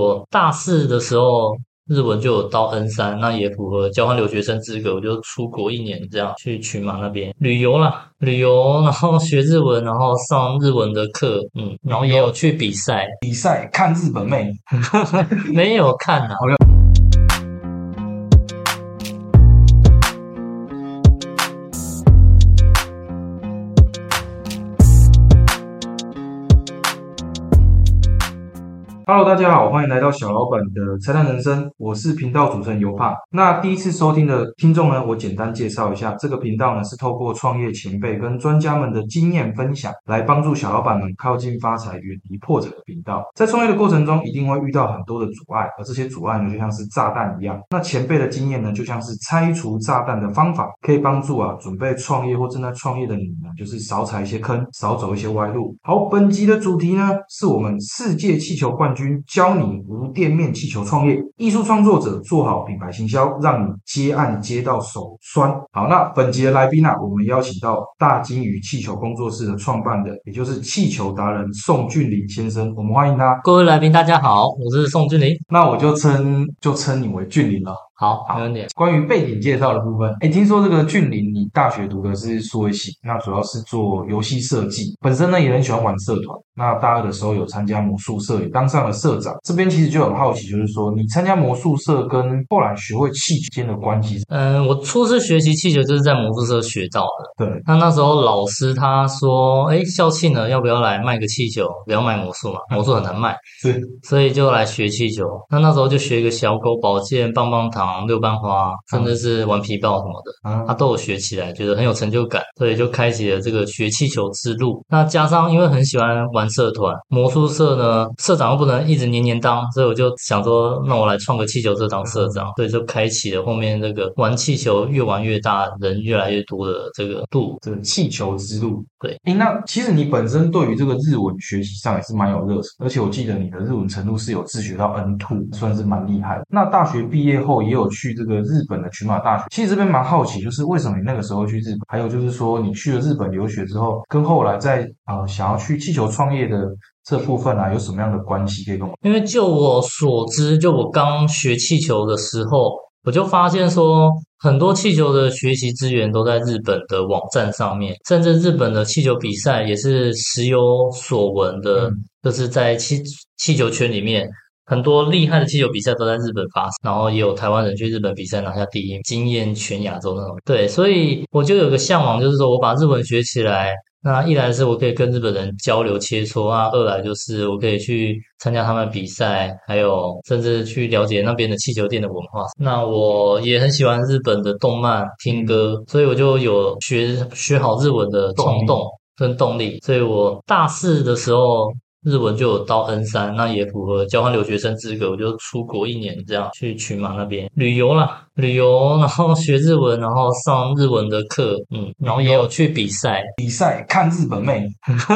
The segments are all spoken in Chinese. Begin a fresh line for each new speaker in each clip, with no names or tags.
我大四的时候，日文就有到 N 三，那也符合交换留学生资格，我就出国一年，这样去群马那边旅游啦，旅游，然后学日文，然后上日文的课，嗯，然后也有去比赛，
比赛看日本妹，
没有看啊。
Hello，大家好，欢迎来到小老板的拆弹人生，我是频道主持人尤帕。那第一次收听的听众呢，我简单介绍一下，这个频道呢是透过创业前辈跟专家们的经验分享，来帮助小老板们靠近发财、远离破产的频道。在创业的过程中，一定会遇到很多的阻碍，而这些阻碍呢，就像是炸弹一样。那前辈的经验呢，就像是拆除炸弹的方法，可以帮助啊准备创业或正在创业的你呢，就是少踩一些坑，少走一些歪路。好，本集的主题呢，是我们世界气球冠军。教你无店面气球创业，艺术创作者做好品牌行销，让你接案接到手酸。好，那本集的来宾呢、啊，我们邀请到大金鱼气球工作室的创办人，也就是气球达人宋俊霖先生，我们欢迎他。
各位来宾，大家好，我是宋俊霖，
那我就称就称你为俊霖了。
好，没问题。
关于背景介绍的部分，哎，听说这个俊林，你大学读的是数位系，那主要是做游戏设计，本身呢也很喜欢玩社团。那大二的时候有参加魔术社，也当上了社长。这边其实就很好奇，就是说你参加魔术社跟后来学会气球间的关系。
嗯，我初次学习气球就是在魔术社学到的。
对，
那那时候老师他说，哎，校庆呢，要不要来卖个气球？不要卖魔术嘛，魔术很难卖，
是，
所以就来学气球。那那时候就学一个小狗宝剑、棒棒糖。六瓣花，甚至是玩皮豹什么的，
嗯，
他都有学起来，觉得很有成就感，所以就开启了这个学气球之路。那加上因为很喜欢玩社团，魔术社呢，社长又不能一直年年当，所以我就想说，那我来创个气球社当社长，所以就开启了后面这个玩气球越玩越大，人越来越多的这个度，
这个气球之路。
对，
哎，那其实你本身对于这个日文学习上也是蛮有热忱，而且我记得你的日文程度是有自学到 N two，算是蛮厉害的。那大学毕业后也有去这个日本的群马大学，其实这边蛮好奇，就是为什么你那个时候去日本？还有就是说你去了日本留学之后，跟后来在呃想要去气球创业的这部分啊，有什么样的关系可以跟我？
因为就我所知，就我刚学气球的时候，我就发现说。很多气球的学习资源都在日本的网站上面，甚至日本的气球比赛也是时有所闻的，
嗯、
就是在气气球圈里面，很多厉害的气球比赛都在日本发生，然后也有台湾人去日本比赛拿下第一，惊艳全亚洲那种。对，所以我就有个向往，就是说我把日文学起来。那一来是我可以跟日本人交流切磋啊，二来就是我可以去参加他们比赛，还有甚至去了解那边的气球店的文化。那我也很喜欢日本的动漫、听歌，所以我就有学学好日文的冲动跟动力。所以我大四的时候。日文就有到 N 三，那也符合交换留学生资格，我就出国一年，这样去群马那边。旅游啦，旅游，然后学日文，然后上日文的课，嗯，然后也有去比赛，
比赛看日本妹，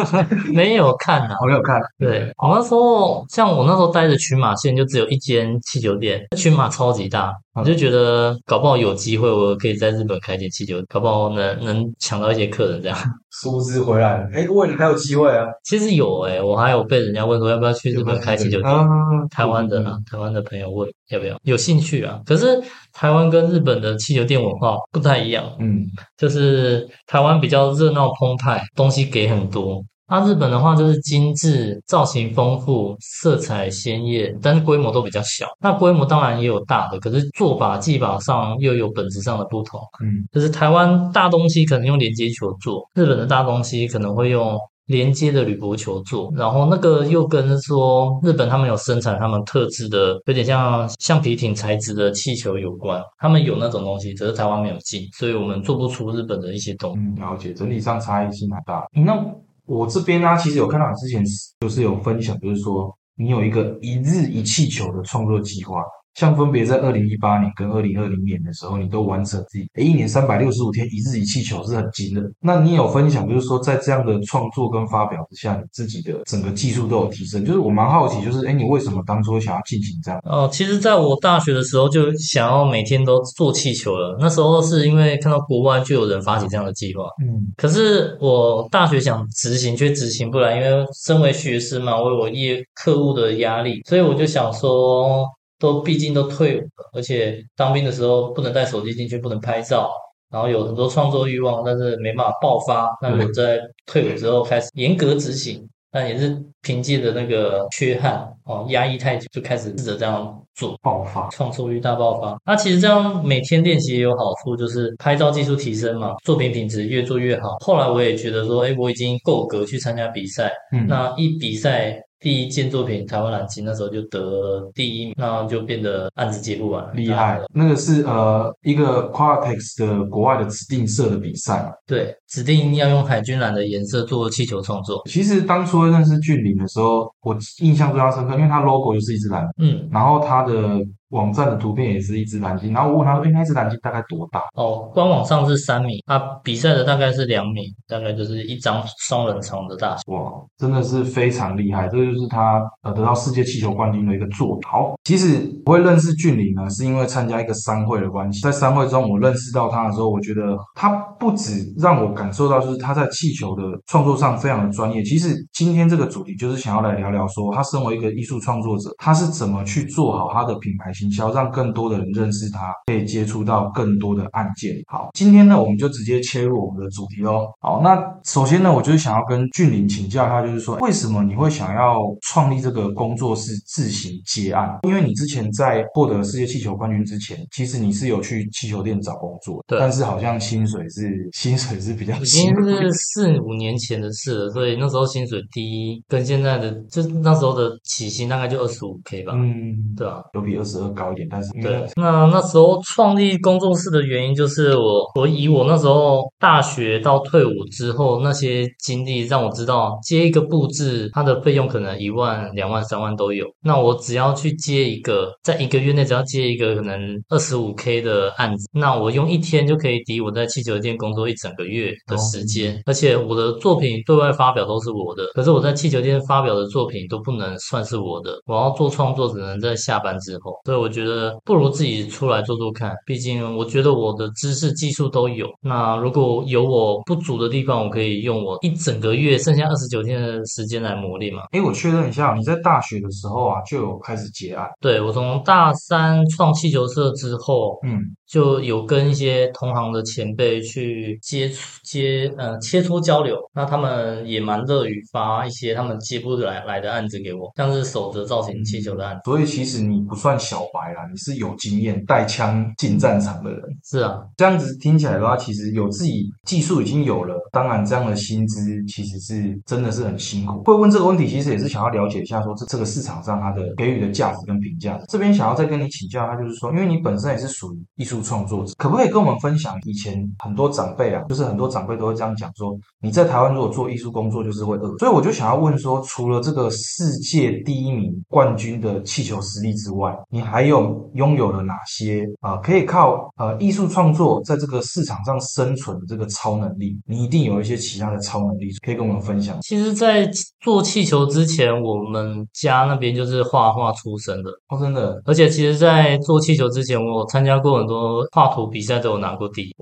没有看啊，
我没有看。
对，我那时候像我那时候待的群马县就只有一间汽酒店，群马超级大，我就觉得搞不好有机会，我可以在日本开间气球，搞不好能能抢到一些客人这样。
殊不知回来了，哎，未来还有机会啊！
其实有哎、欸，我还有被人家问说要不要去日本开气球店，
啊、
台湾的啊，台湾的朋友问要不要，有兴趣啊。可是台湾跟日本的气球店文化不太一样，
嗯，
就是台湾比较热闹澎湃，东西给很多。那、啊、日本的话就是精致、造型丰富、色彩鲜艳，但是规模都比较小。那规模当然也有大的，可是做法技法上又有本质上的不同。
嗯，
就是台湾大东西可能用连接球做，日本的大东西可能会用连接的铝箔球做。然后那个又跟说日本他们有生产他们特制的，有点像橡皮艇材质的气球有关。他们有那种东西，只是台湾没有进，所以我们做不出日本的一些东西。
嗯，了解，整体上差异性蛮大。那我这边呢、其实有看到你之前就是有分享，就是说你有一个一日一气球的创作计划。像分别在二零一八年跟二零二零年的时候，你都完成自己，诶一年三百六十五天一日一气球是很精的。那你有分享，就是说在这样的创作跟发表之下，你自己的整个技术都有提升。就是我蛮好奇，就是诶你为什么当初想要进行这样？
哦，其实在我大学的时候就想要每天都做气球了。那时候是因为看到国外就有人发起这样的计划，
嗯，
可是我大学想执行却执行不来，因为身为学生嘛，我有业课务的压力，所以我就想说，都毕竟都退伍了，而且当兵的时候不能带手机进去，不能拍照，然后有很多创作欲望，但是没办法爆发。那我在退伍之后开始严格执行。但也是凭借着那个缺憾哦，压抑太久，就开始试着这样做，
爆发，
创作欲大爆发。那其实这样每天练习也有好处，就是拍照技术提升嘛，作品品质越做越好。后来我也觉得说，哎，我已经够格去参加比赛。嗯，那一比赛。第一件作品台湾蓝鲸那时候就得第一名，那就变得案子接不完，
厉害。那个是呃一个 Quartex 的国外的指定色的比赛嘛？
对，指定要用海军蓝的颜色做气球创作。
其实当初认识俊林的时候，我印象非常深刻，因为他 logo 就是一只蓝，嗯，然后他的。网站的图片也是一只蓝鲸，然后我问他说：“哎，那只蓝鲸大概多大？”
哦，官网上是三米，啊比赛的大概是两米，大概就是一张双人床的大小。
哇，真的是非常厉害，这就是他呃得到世界气球冠军的一个作品。好，其实我会认识俊霖呢，是因为参加一个商会的关系，在商会中我认识到他的时候，我觉得他不止让我感受到就是他在气球的创作上非常的专业。其实今天这个主题就是想要来聊聊说，他身为一个艺术创作者，他是怎么去做好他的品牌形。营销让更多的人认识他，可以接触到更多的案件。好，今天呢，我们就直接切入我们的主题喽。好，那首先呢，我就是想要跟俊林请教一下，就是说，为什么你会想要创立这个工作室自行接案？因为你之前在获得世界气球冠军之前，其实你是有去气球店找工作，
对，
但是好像薪水是薪水是比较
已经是四五年前的事了，所以那时候薪水低，跟现在的就那时候的起薪大概就二十五 K 吧。嗯，对啊，
有比二十二。高一点，但是
对，那那时候创立工作室的原因就是我，我以我那时候大学到退伍之后那些经历，让我知道接一个布置，它的费用可能一万、两万、三万都有。那我只要去接一个，在一个月内只要接一个可能二十五 K 的案子，那我用一天就可以抵我在气球店工作一整个月的时间。而且我的作品对外发表都是我的，可是我在气球店发表的作品都不能算是我的，我要做创作只能在下班之后。所以。我觉得不如自己出来做做看，毕竟我觉得我的知识技术都有。那如果有我不足的地方，我可以用我一整个月剩下二十九天的时间来磨练嘛。
哎，我确认一下，你在大学的时候啊就有开始结案？
对，我从大三创气球社之后，嗯。就有跟一些同行的前辈去接触、接呃切磋交流，那他们也蛮乐于发一些他们接不来来的案子给我，像是守着造型气球的案子。
所以其实你不算小白啦，你是有经验带枪进战场的人。
是啊，
这样子听起来的话，其实有自己技术已经有了，当然这样的薪资其实是真的是很辛苦。会问这个问题，其实也是想要了解一下，说这这个市场上它的给予的价值跟评价。这边想要再跟你请教，他就是说，因为你本身也是属于艺术。创作者可不可以跟我们分享？以前很多长辈啊，就是很多长辈都会这样讲说：你在台湾如果做艺术工作，就是会饿。所以我就想要问说，除了这个世界第一名冠军的气球实力之外，你还有拥有了哪些啊？可以靠呃艺术创作在这个市场上生存的这个超能力？你一定有一些其他的超能力可以跟我们分享。
其实，在做气球之前，我们家那边就是画画出身的
哦，真的。
而且，其实，在做气球之前，我参加过很多。画图比赛都有拿过第一，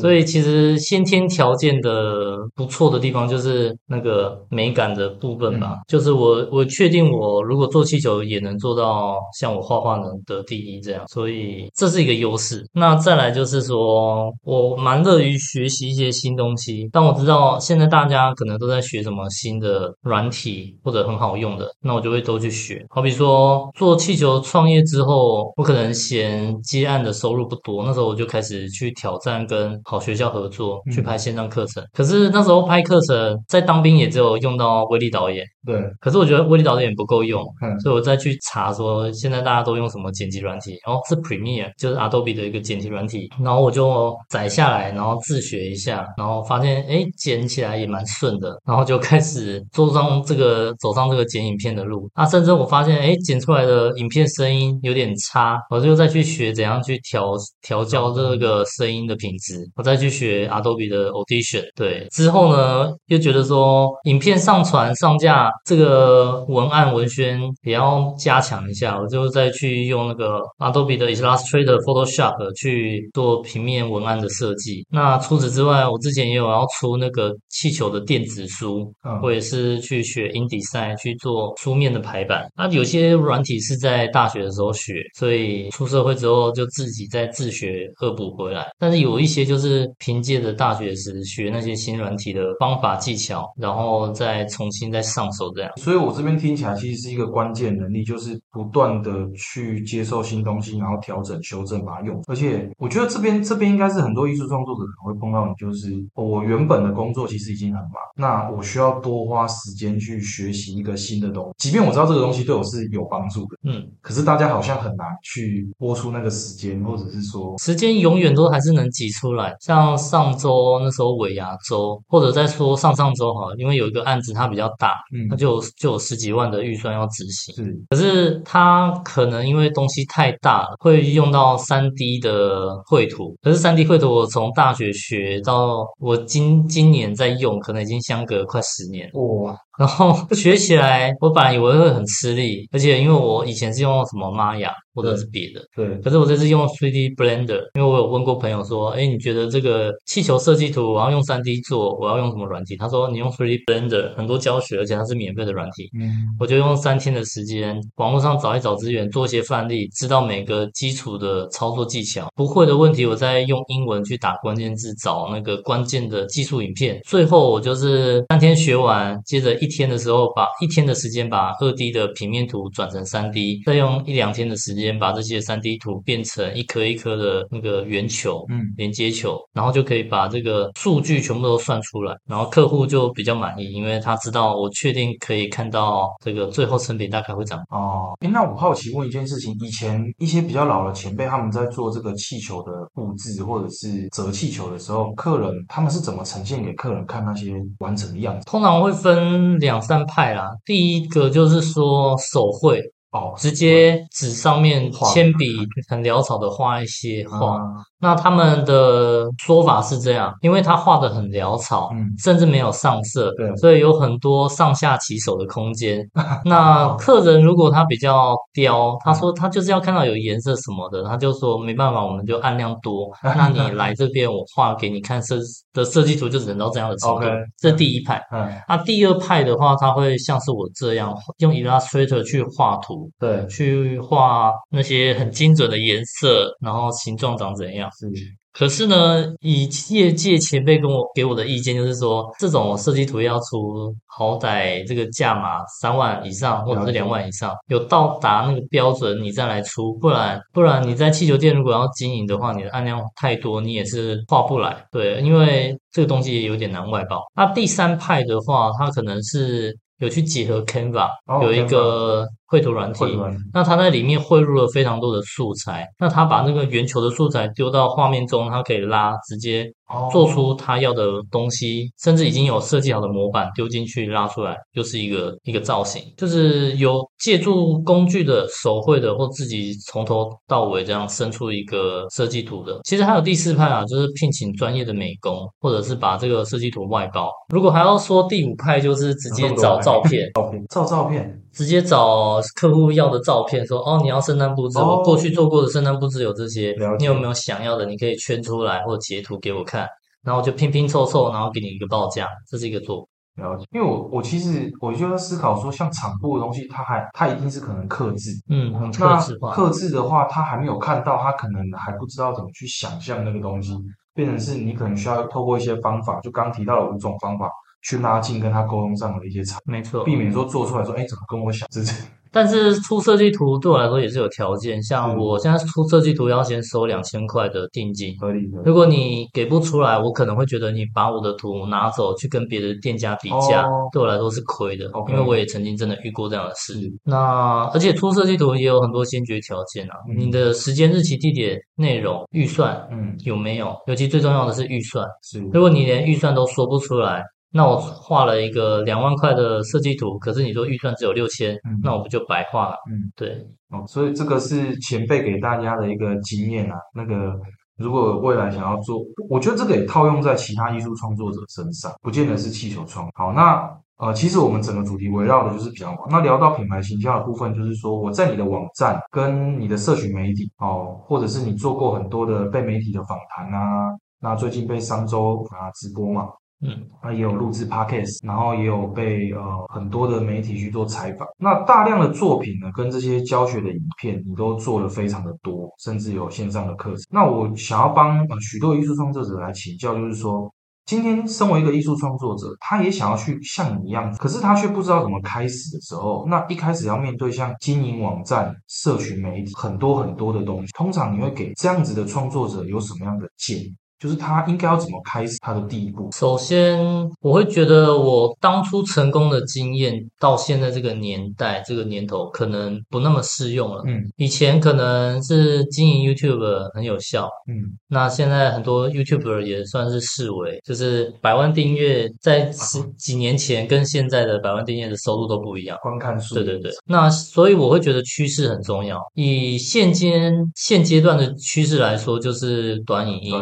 所以其实先天条件的不错的地方就是那个美感的部分吧。就是我我确定我如果做气球也能做到像我画画能得第一这样，所以这是一个优势。那再来就是说我蛮乐于学习一些新东西。但我知道现在大家可能都在学什么新的软体或者很好用的，那我就会都去学。好比说做气球创业之后，我可能嫌接案的收入不。多，那时候我就开始去挑战跟好学校合作，
嗯。
去拍线上课程。可是那时候拍课程，在当兵也只有用到威力导演，
对，
可是我觉得威力导演不够用，
嗯。
所以我再去查说现在大家都用什么剪辑软体，然后是 Premiere，就是 Adobe 的一个剪辑软体，然后我就载下来，然后自学一下，然后发现哎剪起来也蛮顺的，然后就开始做上这个走上这个剪影片的路。啊，甚至我发现哎剪出来的影片声音有点差，我就再去学怎样去调调教这个声音的品质，我再去学 Adobe 的 Audition。对，之后呢又觉得说影片上传上架这个文案文宣也要加强一下，我就再去用那个 Adobe 的 Illustrator、Photoshop 去做平面文案的设计。那除此之外，我之前也有要出那个气球的电子书，
嗯
我也是去学 InDesign 去做书面的排版。那有些软体是在大学的时候学，所以出社会之后就自己在自学恶补回来。但是有一些就是凭借着大学时学那些新软体的方法技巧，然后再重新再上手这样。
所以我这边听起来其实是一个关键能力，就是不断的去接受新东西，然后调整、修正，把它用。而且我觉得这边这边应该是很多艺术创作者可能会碰到你，就是、哦我原本的工作其实已经很忙，那我需要多花时间去学习一个新的东西，即便我知道这个东西对我是有帮助的，
嗯，
可是大家好像很难去播出那个时间，或者是说，
时间永远都还是能挤出来。像上周那时候尾牙周，或者再说上上周哈，因为有一个案子它比较大，
嗯
它，就有就有十几万的预算要执行。
是，
可是它可能因为东西太大了，会用到三 D 的绘图。可是三 D 绘图我从大学学到我今今年在用，可能已经相隔快十年。
哇，
然后学起来，我本来以为会很吃力，而且因为我以前是用什么 Maya 或者是别的，
对，
可是我这次用 3D Blender，因为我有问过朋友说，哎，你觉得这个气球设计图我要用 3D 做，我要用什么软体？他说你用 Free Blender，很多教学，而且它是免费的软体。
嗯，
我就用三天的时间，网络上找一找资源，做一些范例，知道每个基础的操作技巧。不会的问题，我再用英文去打关键字，找那个关键的技术影片。最后我就是三天学完，接着一天的时候把一天的时间把二 D 的平面图转成三 D，再用一两天的时间把这些三 D 图变成一颗一颗的那个圆球。
嗯，
连接球，然后就可以把这个数据全部都算出来，然后客户就比较满意，因为他知道我确定可以看到这个最后成品大概会长。
哦，哎那我好奇问一件事情，以前一些比较老的前辈他们在做这个气球的布置或者是折气球的时候，客人他们是怎么呈现给客人看那些完成的样子？
通常会分两三派啦，第一个就是说手绘，
哦，
直接纸上面铅笔很潦草的画一些画。
啊，
那他们的说法是这样，因为他画的很潦草，
嗯
甚至没有上色，
对
所以有很多上下其手的空间。那客人如果他比较刁，他说他就是要看到有颜色什么的，他就说没办法，我们就按量多。那你来这边，我画给你看设的设计图就只能到这样的程度。这第一派。
嗯，
那第二派的话，他会像是我这样用 Illustrator 去画图，
对，
去画那些很精准的颜色，然后形状长怎样。
是，
可是呢，以业界前辈跟我给我的意见就是说，这种设计图要出，好歹这个价码三万以上，或者是两万以上，有到达那个标准，你再来出，不然不然你在气球店如果要经营的话，你的案量太多，你也是画不来。对，因为这个东西也有点难外包。那第三派的话，它可能是有去结合 Canva，、
哦
有一个绘图软体
绘图软体，
那它在里面汇入了非常多的素材，那他把那个圆球的素材丢到画面中，它可以拉，直接
哦
做出他要的东西，甚至已经有设计好的模板丢进去拉出来，就是一个一个造型，就是有借助工具的手绘的，或自己从头到尾这样生出一个设计图的。其实还有第四派啊，就是聘请专业的美工，或者是把这个设计图外包。如果还要说第五派，就是直接找照片。
照片，照照片，
直接找客户要的照片，说哦，你要圣诞布置，
哦
我过去做过的圣诞布置有这些
了，
你有没有想要的？你可以圈出来或截图给我看，然后就拼拼凑凑，然后给你一个报价，这是一个做法。
了解。因为我我其实我就在思考说，像场部的东西，它还它一定是可能克制。
嗯，很克制化。
克制的话，他还没有看到，他可能还不知道怎么去想象那个东西，变成是你可能需要透过一些方法，就刚提到的五种方法，去拉近跟他沟通上的一些差，
没错，
避免说做出来说，哎，怎么跟我想，这 是
但是出设计图对我来说也是有条件，像我现在出设计图要先收两千块的定金。
合理的。
如果你给不出来，我可能会觉得你把我的图拿走去跟别的店家比价，
哦
对我来说是亏的因为我也曾经真的遇过这样的事。那而且出设计图也有很多先决条件啊，
嗯
你的时间、日期、地点、内容、预算
嗯
有没有？尤其最重要的是预算。
是
如果你连预算都说不出来，那我画了一个两万块的设计图，可是你说预算只有六千
嗯，
那我不就白画了？
嗯
对，
哦，所以这个是前辈给大家的一个经验啊。那个如果未来想要做，我觉得这个也套用在其他艺术创作者身上，不见得是气球创。好，那呃，其实我们整个主题围绕的就是比较广。那聊到品牌形象的部分，就是说我在你的网站跟你的社群媒体哦，或者是你做过很多的被媒体的访谈啊，那最近被商周啊直播嘛，
嗯，
那也有录制 podcast，然后也有被呃很多的媒体去做采访。那大量的作品呢，跟这些教学的影片，你都做了非常的多，甚至有线上的课程。那我想要帮呃许多艺术创作者来请教，就是说。今天，身为一个艺术创作者，他也想要去像你一样，可是他却不知道怎么开始的时候，那一开始要面对像经营网站、社群媒体很多很多的东西，通常你会给这样子的创作者有什么样的建议？就是他应该要怎么开始他的第一步？
首先我会觉得我当初成功的经验到现在这个年代这个年头可能不那么适用了。
嗯
以前可能是经营 YouTube 很有效，
嗯
那现在很多 YouTuber 也算是视为，就是百万订阅，在十几年前跟现在的百万订阅的收入都不一样。
观看数，
对对对，那所以我会觉得趋势很重要。以现今现阶段的趋势来说，就是短影音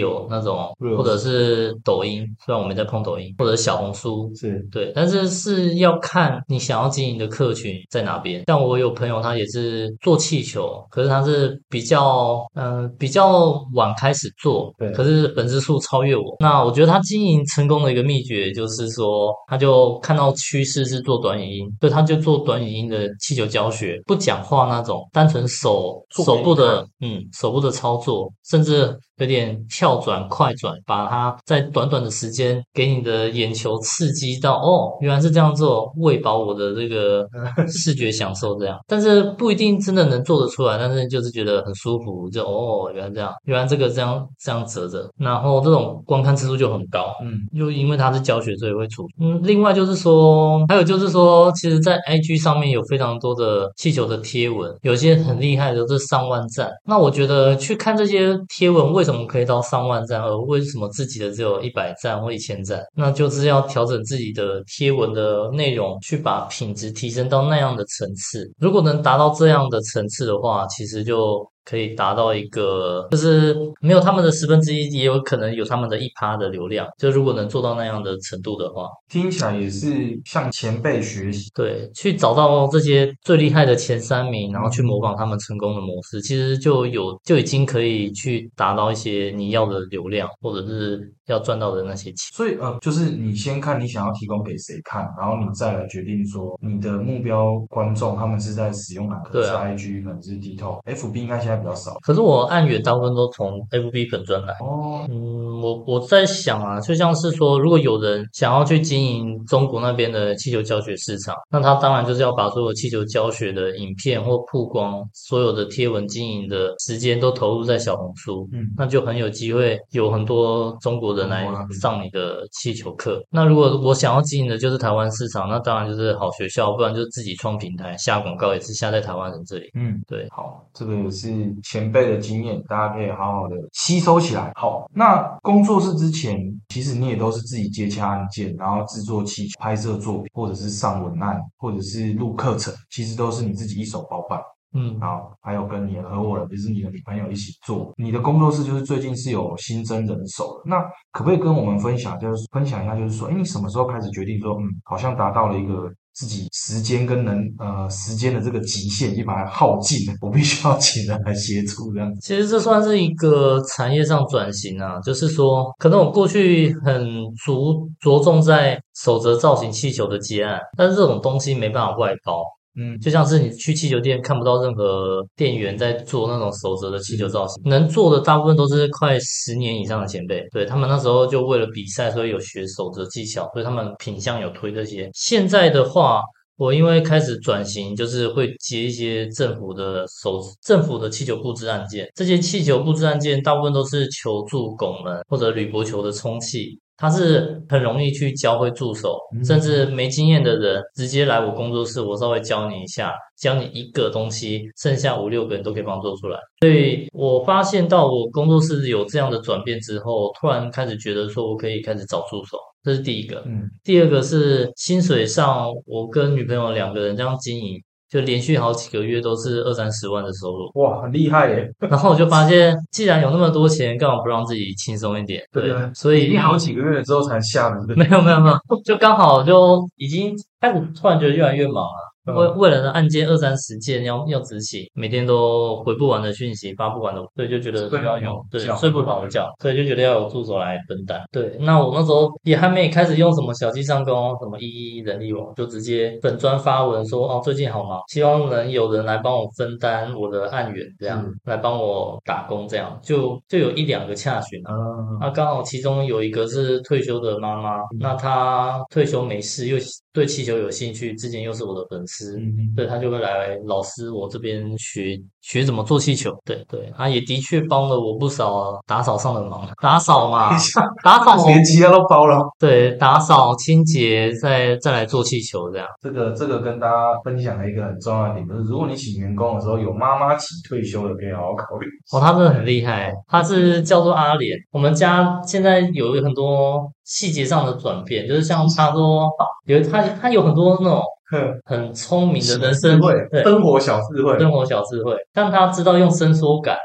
短影、
Real 那种，或者是抖音，虽然我没在碰抖音，或者小红书。
是
对，但是是要看你想要经营的客群在哪边。像我有朋友，他也是做气球，可是他是比较，嗯、比较晚开始做，
对
可是粉丝数超越我。那我觉得他经营成功的一个秘诀就是说，他就看到趋势是做短影音，所以他就做短影音的气球教学，不讲话那种，单纯手手部的，嗯，手部的操作，甚至有点跳转、快转，把它在短短的时间给你的眼球刺激到，哦，原来是这样做，喂饱我的这个 视觉享受这样。但是不一定真的能做得出来，但是就是觉得很舒服，就哦，原来这样，原来这个这样这样折着，然后这种观看次数就很高。
嗯
又因为它是教学，所以会出。嗯，另外就是说，还有就是说，其实，在 IG 上面有非常多的气球的贴文，有些很厉害的都是上万赞。那我觉得去看这些贴文，为什么可以到上万赞，而为什么自己的只有一百赞或一千赞？那就是要调整自己的贴文的内容，去把品质提升到那样的层次。如果能达到这样的层次的话，其实就可以达到一个，就是没有他们的十分之一，也有可能有他们的一趴的流量。就如果能做到那样的程度的话，
听起来也是向前辈学习。
对，去找到这些最厉害的前三名，然后去模仿他们成功的模式，其实就有就已经可以去达到一些你要的流量，或者是要赚到的那些钱。
所以呃，就是你先看你想要提供给谁看，然后你再来决定说你的目标观众他们是在使用哪个，是
对啊
IG 可能是 TikTok，FB 应该现在比较少。
可是我按远大部分都从 FB 粉专来。
哦，
嗯，我我在想啊，就像是说，如果有人想要去经营中国那边的气球教学市场，那他当然就是要把所有气球教学的影片或曝光，所有的贴文经营的时间都投入在小红书，
嗯
那就很有机会有很多中国人来上你的气球课。那如果我想要经营的就是台湾市场，那当然就是好学校，不然就是自己创平台下广告，也是下在台湾人这里。
嗯，
对，
好，这个也是前辈的经验，大家可以好好的吸收起来。好，那工作室之前，其实你也都是自己接洽案件，然后制作气球、拍摄作品，或者是上文案，或者是录课程，其实都是你自己一手包办。
嗯，
好，还有跟你的合伙人，就是你的女朋友一起做。你的工作室就是最近是有新增人手了，那可不可以跟我们分享，就是分享一下，就是说，哎，你什么时候开始决定说，嗯，好像达到了一个自己时间跟能呃时间的这个极限，已经把它耗尽了，我必须要请人来协助这样子。
其实这算是一个产业上转型啊，就是说，可能我过去很着着重在手折造型气球的接案，但是这种东西没办法外包，
嗯，
就像是你去气球店看不到任何店员在做那种手折的气球造型，能做的大部分都是快十年以上的前辈，对他们那时候就为了比赛，所以有学手折技巧，所以他们品相有推这些。现在的话。我因为开始转型，就是会接一些政府的手政府的气球布置案件。这些气球布置案件大部分都是求助拱门或者铝箔球的充气，它是很容易去教会助手，甚至没经验的人直接来我工作室，我稍微教你一下，教你一个东西，剩下五六个人都可以帮我做出来。所以我发现到我工作室有这样的转变之后，突然开始觉得说我可以开始找助手。这是第一个，
嗯，
第二个是薪水上，我跟女朋友两个人这样经营，就连续好几个月都是二三十万的收入。
哇，很厉害耶！
然后我就发现，既然有那么多钱，干嘛不让自己轻松一点？对，所以
你好几个月之后才下的，
没有没有没有，就刚好就已经开始突然觉得越来越忙了。为为了案件二三十件要要执行，每天都回不完的讯息，发不完的，所以就觉得需要有对睡不着觉，所以就觉得要有助手来分担。对，那我那时候也还没开始用什么小鸡上工，什么一一人力网，就直接本专发文说哦，最近好忙，希望能有人来帮我分担我的案源，这样来帮我打工，这样就就有一两个洽询啊。那刚好其中有一个是退休的妈妈，那她退休没事，又对气球有兴趣，之前又是我的粉丝。嗯，对他就会来老师我这边学学怎么做气球，对对，他也的确帮了我不少打扫上的忙，打扫嘛，打扫
连其他都包了，
对，打扫清洁再再来做气球这样。
这个这个跟大家分享的一个很重要的点就是，如果你请员工的时候有妈妈请退休的，可以好好考虑。
哦，他真的很厉害，他是叫做阿莲，我们家现在有很多细节上的转变，就是像他说有他他有很多那种。很聪明的人生
会，生活小智慧，
生活小智慧。但他知道用伸缩杆，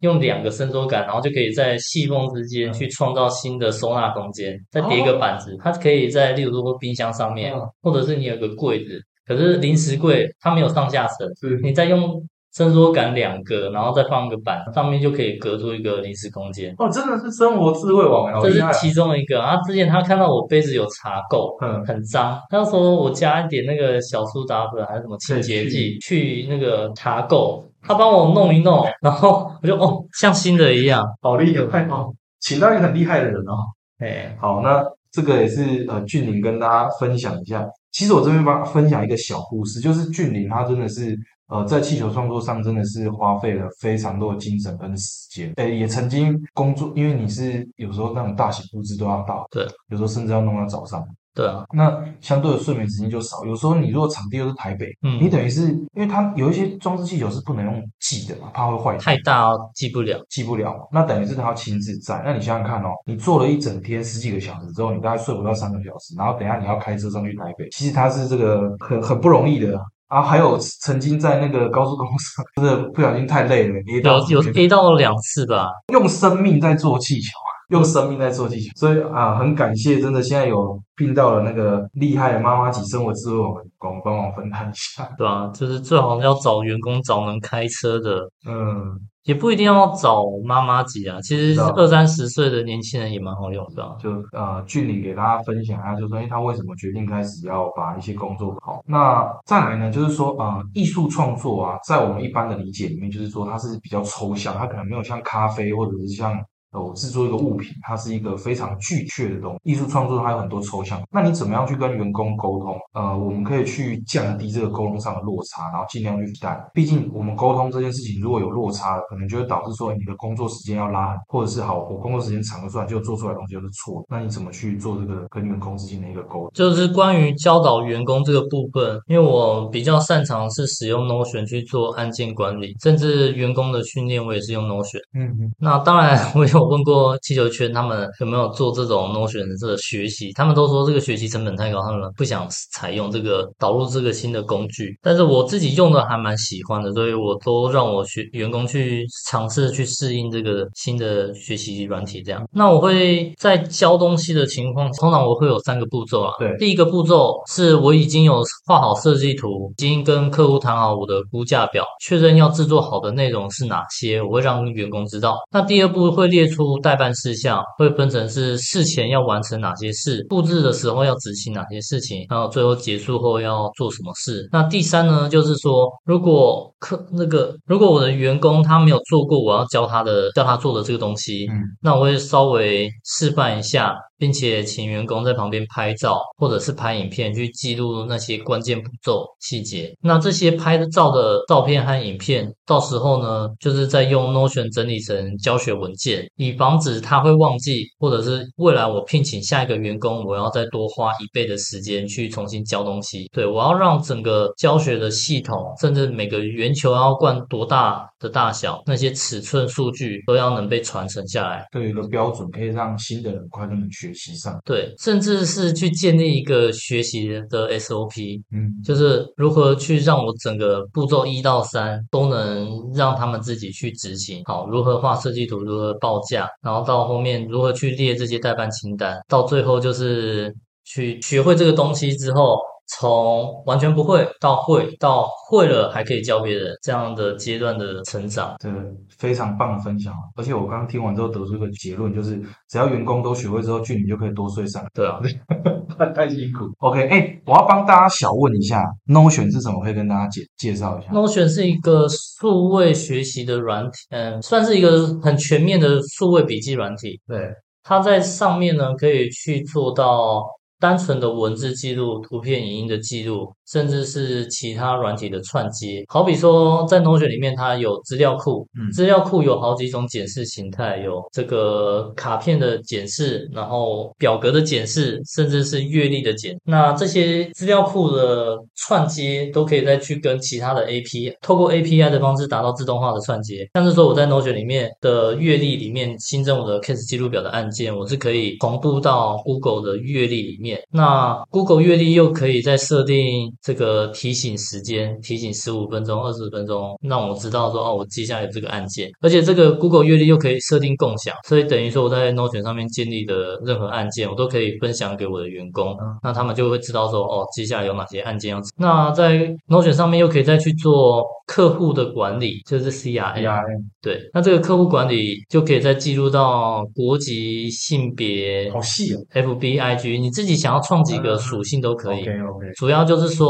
用两个伸缩杆，然后就可以在细缝之间去创造新的收纳空间。再叠一个板子，它可以在例如说冰箱上面，或者是你有个柜子，可是临时柜它没有上下层，你再用。伸缩杆两个，然后再放个板，上面就可以隔出一个临时空间。
哦，真的是生活智慧网，
这是其中一个。啊，之前他看到我杯子有茶垢，嗯，很脏，他说我加一点那个小苏打粉还是什么清洁剂去那个茶垢，他帮我弄一弄，然后我就哦，像新的一样，
好厉害哦，请到一个很厉害的人哦。哎，好，那这个也是呃俊林跟大家分享一下。其实我这边帮分享一个小故事，就是俊林他真的是。呃，在气球创作上真的是花费了非常多的精神跟时间。诶，也曾经工作，因为你是有时候那种大型布置都要到，
对，
有时候甚至要弄到早上。
对啊，
那相对的睡眠时间就少。有时候你如果场地又是台北，嗯，你等于是因为它有一些装置气球是不能用寄的嘛，怕会坏。
太大哦寄不了，
寄不了。那等于是他要亲自在。那你想想看哦，你做了一整天十几个小时之后，你大概睡不到三个小时，然后等下你要开车上去台北，其实它是这个很很不容易的。啊，还有曾经在那个高速公路上，真的不小心太累了，
有有跌到两次吧。
用生命在做气球啊，用生命在做技巧，所以啊，很感谢，真的现在有聘到了那个厉害的妈妈级生活智慧网员工，帮忙分担一下。
对啊，就是最好要找员工，找能开车的，嗯。也不一定要找妈妈级啊，其实二三十岁的年轻人也蛮好用的。
就呃，俊理给大家分享一下，就说哎，他为什么决定开始要把一些工作好？那再来呢，就是说呃，艺术创作啊，在我们一般的理解里面，就是说它是比较抽象，它可能没有像咖啡或者是像。我制作一个物品，它是一个非常具确的东西。艺术创作它有很多抽象，那你怎么样去跟员工沟通？呃，我们可以去降低这个沟通上的落差，然后尽量去带。毕竟我们沟通这件事情，如果有落差，可能就会导致说你的工作时间要拉，或者是好，我工作时间长了出来，就做出来的东西就是错。那你怎么去做这个跟员工之间的一个沟通？
就是关于教导员工这个部分，因为我比较擅长是使用 Notion 去做案件管理，甚至员工的训练我也是用 Notion。嗯嗯。那当然我有。我问过气球圈他们有没有做这种 Notion 的学习，他们都说这个学习成本太高，他们不想采用这个导入这个新的工具。但是我自己用的还蛮喜欢的，所以我都让我学员工去尝试去适应这个新的学习软体。这样，那我会在教东西的情况，通常我会有三个步骤啊。
对，
第一个步骤是我已经有画好设计图，已经跟客户谈好我的估价表，确认要制作好的内容是哪些，我会让员工知道。那第二步会列。出代办事项会分成是事前要完成哪些事，布置的时候要执行哪些事情，然后最后结束后要做什么事。那第三呢，就是说如果客那个如果我的员工他没有做过我要教他的教他做的这个东西，嗯，那我会稍微示范一下。并且请员工在旁边拍照或者是拍影片去记录那些关键步骤细节。那这些拍的照的照片和影片，到时候呢，就是在用 Notion 整理成教学文件，以防止他会忘记，或者是未来我聘请下一个员工，我要再多花一倍的时间去重新教东西。对我要让整个教学的系统，甚至每个圆球要灌多大的大小，那些尺寸数据都要能被传承下来。
都有一个标准，可以让新的人快乐地学习上。
对，甚至是去建立一个学习的 SOP，
嗯，
就是如何去让我整个步骤一到三都能让他们自己去执行。好，如何画设计图，如何报价，然后到后面如何去列这些代办清单，到最后就是去学会这个东西之后。从完全不会到会，到会了还可以教别人，这样的阶段的成长，
这个非常棒的分享。而且我刚刚听完之后得出一个结论，就是只要员工都学会之后，俊你就可以多睡三个。
对啊，
太辛苦。OK，哎，我要帮大家小问一下，Notion 是什么？可以跟大家介介绍一下。
Notion 是一个数位学习的软体，嗯，算是一个很全面的数位笔记软体。
对，
它在上面呢可以去做到单纯的文字记录、图片、影音的记录。甚至是其他软体的串接，好比说在 Notion 里面，它有资料库，
嗯
资料库有好几种检视形态，有这个卡片的检视，然后表格的检视，甚至是阅历的检。那这些资料库的串接都可以再去跟其他的 API，透过 API 的方式达到自动化的串接。像是说我在 Notion 里面的阅历里面新增我的 case 记录表的按键，我是可以同步到 Google 的阅历里面。那 Google 阅历又可以再设定。这个提醒时间，提醒十五分钟、二十分钟，让我知道说哦，我接下来有这个按键，而且这个 Google 阅历又可以设定共享，所以等于说我在 Notion 上面建立的任何按键，我都可以分享给我的员工，那他们就会知道说哦，接下来有哪些按键要。那在 Notion 上面又可以再去做客户的管理，就是 CRM。对，那这个客户管理就可以再记录到国籍、性别、
好细哦。
FB、IG，你自己想要创几个属性都可以。
OK OK，
主要就是说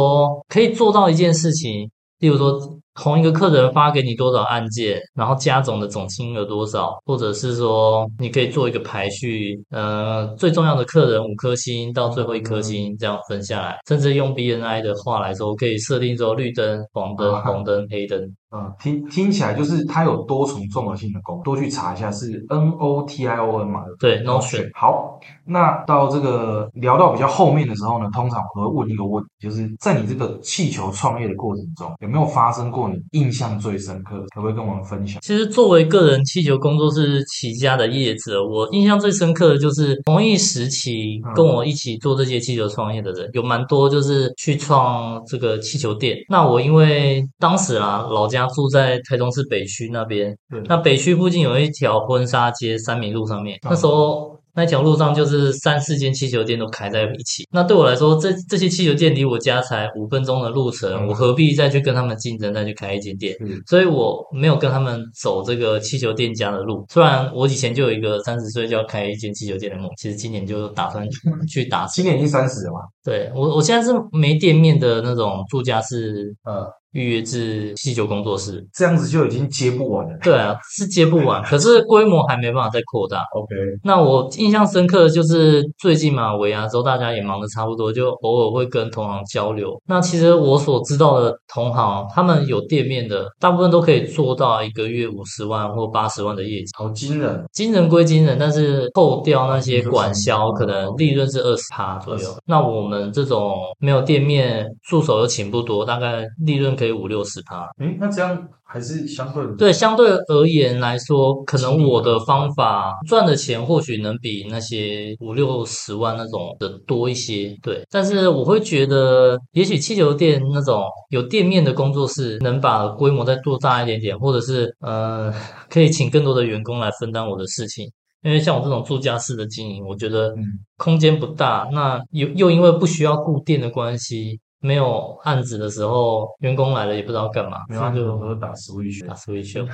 可以做到一件事情，例如说同一个客人发给你多少案件，然后加总的总金额多少，或者是说你可以做一个排序，呃，最重要的客人五颗星到最后一颗星这样分下来，甚至用 BNI 的话来说，可以设定说绿灯、黄灯、
啊
红灯、黑灯。
嗯，听听起来就是它有多重综合性的功能，多去查一下是 N O T I O N 嘛？
对，Notion。
好，那到这个聊到比较后面的时候呢，通常我会问一个问题，就是在你这个气球创业的过程中，有没有发生过你印象最深刻的？可不可以跟我们分享？
其实作为个人气球工作室起家的业者，我印象最深刻的就是同一时期跟我一起做这些气球创业的人，有蛮多就是去创这个气球店。那我因为当时啊，老家住在台中市北区那边，
对
那北区附近有一条婚纱街三民路上面，
嗯
那时候。那条路上就是三四间气球店都开在一起，那对我来说，这这些气球店离我家才五分钟的路程，
嗯
我何必再去跟他们竞争，再去开一间店？
是
所以我没有跟他们走这个气球店家的路。虽然我以前就有一个三十岁就要开一间气球店的梦，其实今年就打算去打。
今年已经三十了嘛？
对我，我现在是没店面的那种住家是
呃，
预约制气球工作室。
这样子就已经接不完了。
对啊，是接不完，可是规模还没办法再扩大。
OK，
那我印象深刻的就是最近嘛，尾牙之后大家也忙得差不多，就偶尔会跟同行交流。那其实我所知道的同行，他们有店面的，大部分都可以做到一个月五十万或八十万的业绩。
好惊人。
惊人归惊人，但是扣掉那些管销，可能利润是二十趴左右。那我们这种没有店面，助手又请不多，大概利润可以五六十趴。
诶，那这样还是相对
对，相对而言来说，可能我的方法赚的钱或许能比那些五六十万那种的多一些。对，但是我会觉得，也许气球店那种有店面的工作室，能把规模再做大一点点，或者是呃，可以请更多的员工来分担我的事情。因为像我这种住家式的经营，我觉得
嗯。
空间不大，那又又因为不需要固定的关系，没有案子的时候，员工来了也不知道干嘛，
没有，就
就
都打 Switch
打 Switch，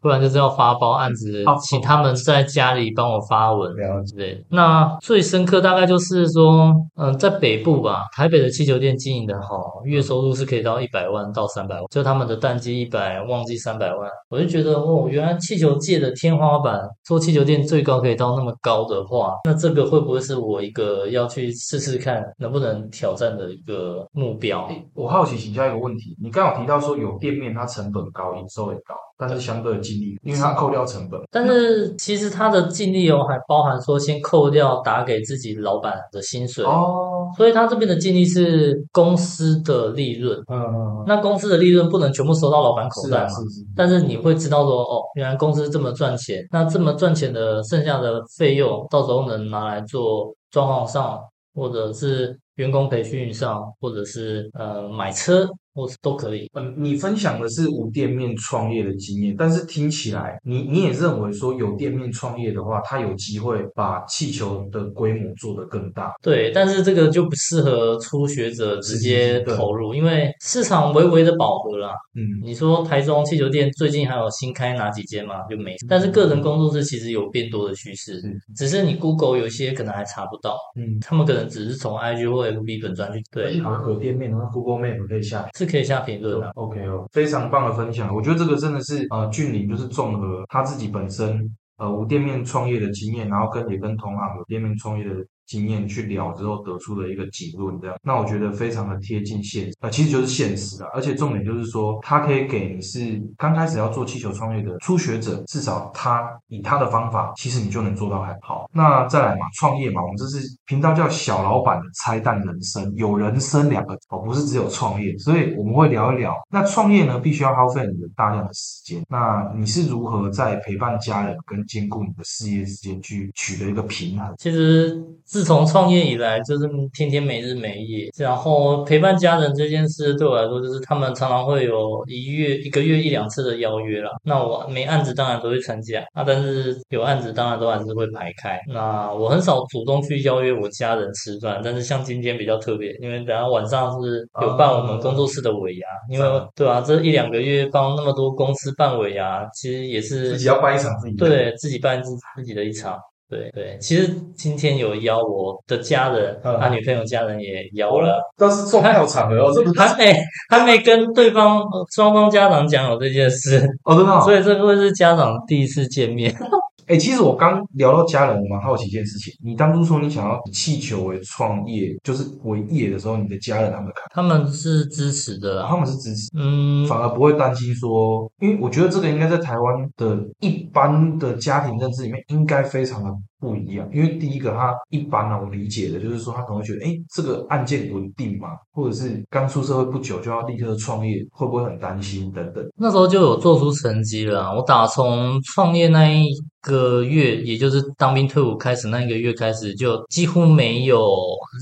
不然就是要发包案子
哦，
请他们在家里帮我发文。对，那最深刻大概就是说，嗯、在北部吧，台北的气球店经营的好，月收入是可以到一百万到三百万，就他们的淡季一百，旺季三百万，我就觉得哦，原来气球界的天花板，做气球店最高可以到那么高的话，那这个会不会是我一个要去试试看能不能挑战的一个目标？
诶我好奇请教一个问题，你刚好提到说有店面它成本高，营收也高，但是相对的净利，因为它扣掉成本，
但是其实它的净利哦，还包含说先扣掉打给自己老板的薪水，
哦，
所以它这边的净利是公司的利润。
嗯嗯嗯，
那公司的利润不能全部收到老板口袋嘛？
是是，
但是你会知道说，哦，原来公司这么赚钱，那这么赚钱的剩下的费用，到时候能拿来做装潢上，或者是员工培训上，或者是呃买车，或是都可以。
嗯，你分享的是无店面创业的经验，但是听起来你你也认为说有店面创业的话，它有机会把气球的规模做得更大。
对，但是这个就不适合初学者直接投入，因为市场微微的饱和啦。
嗯，
你说台中气球店最近还有新开哪几间吗？就没。但是个人工作室其实有变多的趋势，
嗯
只是你 Google 有些可能还查不到，
嗯，
他们可能只是从 IG 或 FB 本专去对
而且，好像有店面，然后 Google Map 可以下
可以下评论的。
OK 哦，非常棒的分享，我觉得这个真的是呃，俊林就是综合他自己本身呃无店面创业的经验，然后跟也跟同行有店面创业的经验去聊之后得出的一个结论，这样，那我觉得非常的贴近现实，呃，其实就是现实啊，而且重点就是说，他可以给你是刚开始要做气球创业的初学者，至少他以他的方法，其实你就能做到很好。那再来嘛，创业嘛，我们这是频道叫小老板的拆弹人生，有人生两个哦，不是只有创业，所以我们会聊一聊。那创业呢，必须要耗费你的大量的时间，那你是如何在陪伴家人跟兼顾你的事业之间去取得一个平衡？
其实自从创业以来，就是天天没日没夜，然后陪伴家人这件事对我来说，就是他们常常会有一月、一个月一两次的邀约啦。那我没案子当然都会参加，啊，但是有案子当然都还是会排开。那我很少主动去邀约我家人吃饭，但是像今天比较特别，因为等下晚上是有办我们工作室的尾牙，因为对啊，这一两个月帮那么多公司办尾牙，其实也是
自己要办一场自己的，
对自己办自自己的一场。对对，其实今天有邀我的家人，
嗯
他女朋友家人也邀了，
但是重要场合哦，这不是
还没还没跟对方呃双方家长讲有这件事，
哦，真的、哦。
所以这个会是家长第一次见面。
哎、其实我刚聊到家人，我蛮好奇一件事情。你当初说你想要以气球为创业，就是为业的时候，你的家人他们看，
他们是支持的啊，
他们是支持，
嗯，
反而不会担心说，因为我觉得这个应该在台湾的一般的家庭认知里面，应该非常的不一样。因为第一个，他一般呢，我理解的就是说，他可能会觉得，哎、这个案件稳定嘛，或者是刚出社会不久就要立刻创业，会不会很担心等等。
那时候就有做出成绩了啊。我打从创业那一个月，也就是当兵退伍开始那一个月开始，就几乎没有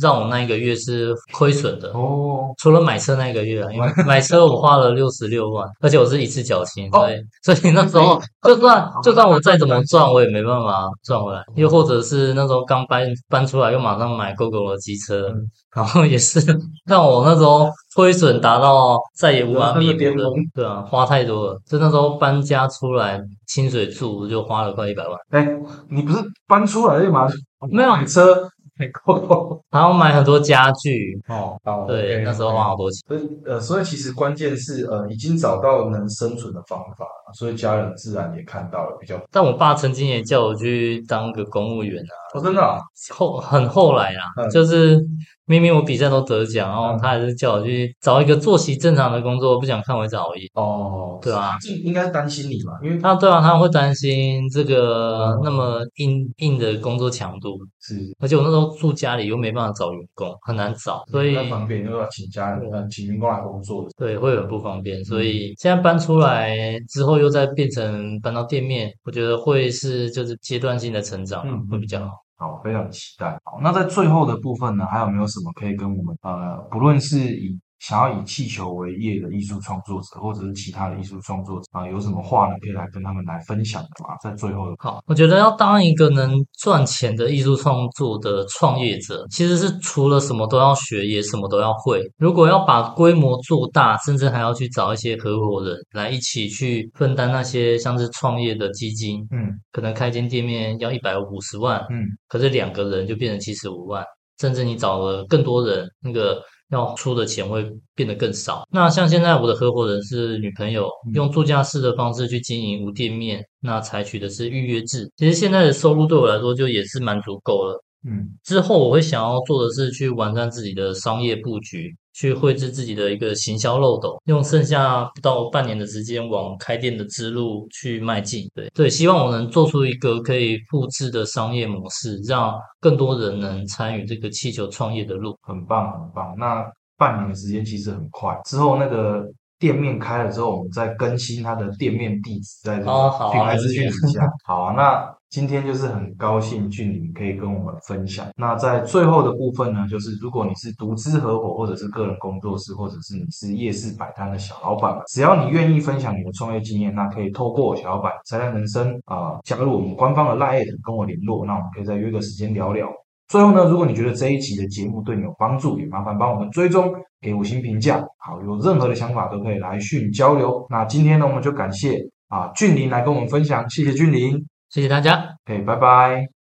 让我那一个月是亏损的。
哦，
除了买车那一个月啊，因为买车。我花了六十六万，而且我是一次缴清，
哦。
所以 所以那时候就算就算我再怎么赚，我也没办法赚回来。又或者是那时候刚搬搬出来，又马上买 GoGo 的机车，
嗯
然后也是让我那时候亏损达到再也无法弥补的对啊，花太多了。就那时候搬家出来清水住就花了快一百万，
哎、你不是搬出来就马上
没有
买车，买 GoGo
然后买很多家具，
哦，哦
对那时候花好多钱。
所以呃，所以其实关键是呃，已经找到能生存的方法，所以家人自然也看到了比较。
但我爸曾经也叫我去当个公务员啊。
哦，真的啊、
后很后来啦，
嗯
就是明明我比赛都得奖，然后
嗯
他还是叫我去找一个作息正常的工作，不想看我一直熬夜。
哦，
对啊，
这应该是担心你嘛，因为
他对啊，他会担心这个
嗯
那么硬硬的工作强度，
是
而且我那时候住家里又没办法找员工，很难找，所以
不方便，又要请家人，呃，请员工来工作的。
对会很不方便。所
嗯
以现在搬出来之后，又再变成搬到店面，我觉得会是就是阶段性的成长，
嗯
会比较好。
好，非常期待。好，那在最后的部分呢，还有没有什么可以跟我们呃，不论是以想要以气球为业的艺术创作者，或者是其他的艺术创作者啊，有什么话呢，可以来跟他们来分享的吗？在最后的
好，我觉得要当一个能赚钱的艺术创作的创业者，其实是除了什么都要学，也什么都要会。如果要把规模做大，甚至还要去找一些合伙人来一起去分担那些像是创业的基金，
嗯
可能开间店面要一百五十万，
嗯
可是两个人就变成七十五万，甚至你找了更多人，那个要出的钱会变得更少。那像现在我的合伙人是女朋友，
嗯
用住家式的方式去经营无店面，那采取的是预约制。其实现在的收入对我来说就也是蛮足够了。
嗯
之后我会想要做的是去完善自己的商业布局，去绘制自己的一个行销漏斗，用剩下不到半年的时间往开店的之路去迈进。对对，希望我能做出一个可以复制的商业模式，让更多人能参与这个气球创业的路。
很棒很棒。那半年的时间其实很快，之后那个店面开了之后，我们再更新它的店面地址，在这个
哦好啊
品牌资讯
没
底下。好啊，那今天就是很高兴俊林可以跟我们分享。那在最后的部分呢，就是如果你是独资合伙，或者是个人工作室，或者是你是夜市摆摊的小老板，只要你愿意分享你的创业经验，那可以透过小老板拆弹人生啊、加入我们官方的 Line 跟我联络，那我们可以再约个时间聊聊。最后呢，如果你觉得这一集的节目对你有帮助，也麻烦帮我们追踪，给五星评价。好，有任何的想法都可以来讯交流。那今天呢，我们就感谢啊俊林来跟我们分享，谢谢俊林
谢谢大家。
，OK，拜拜。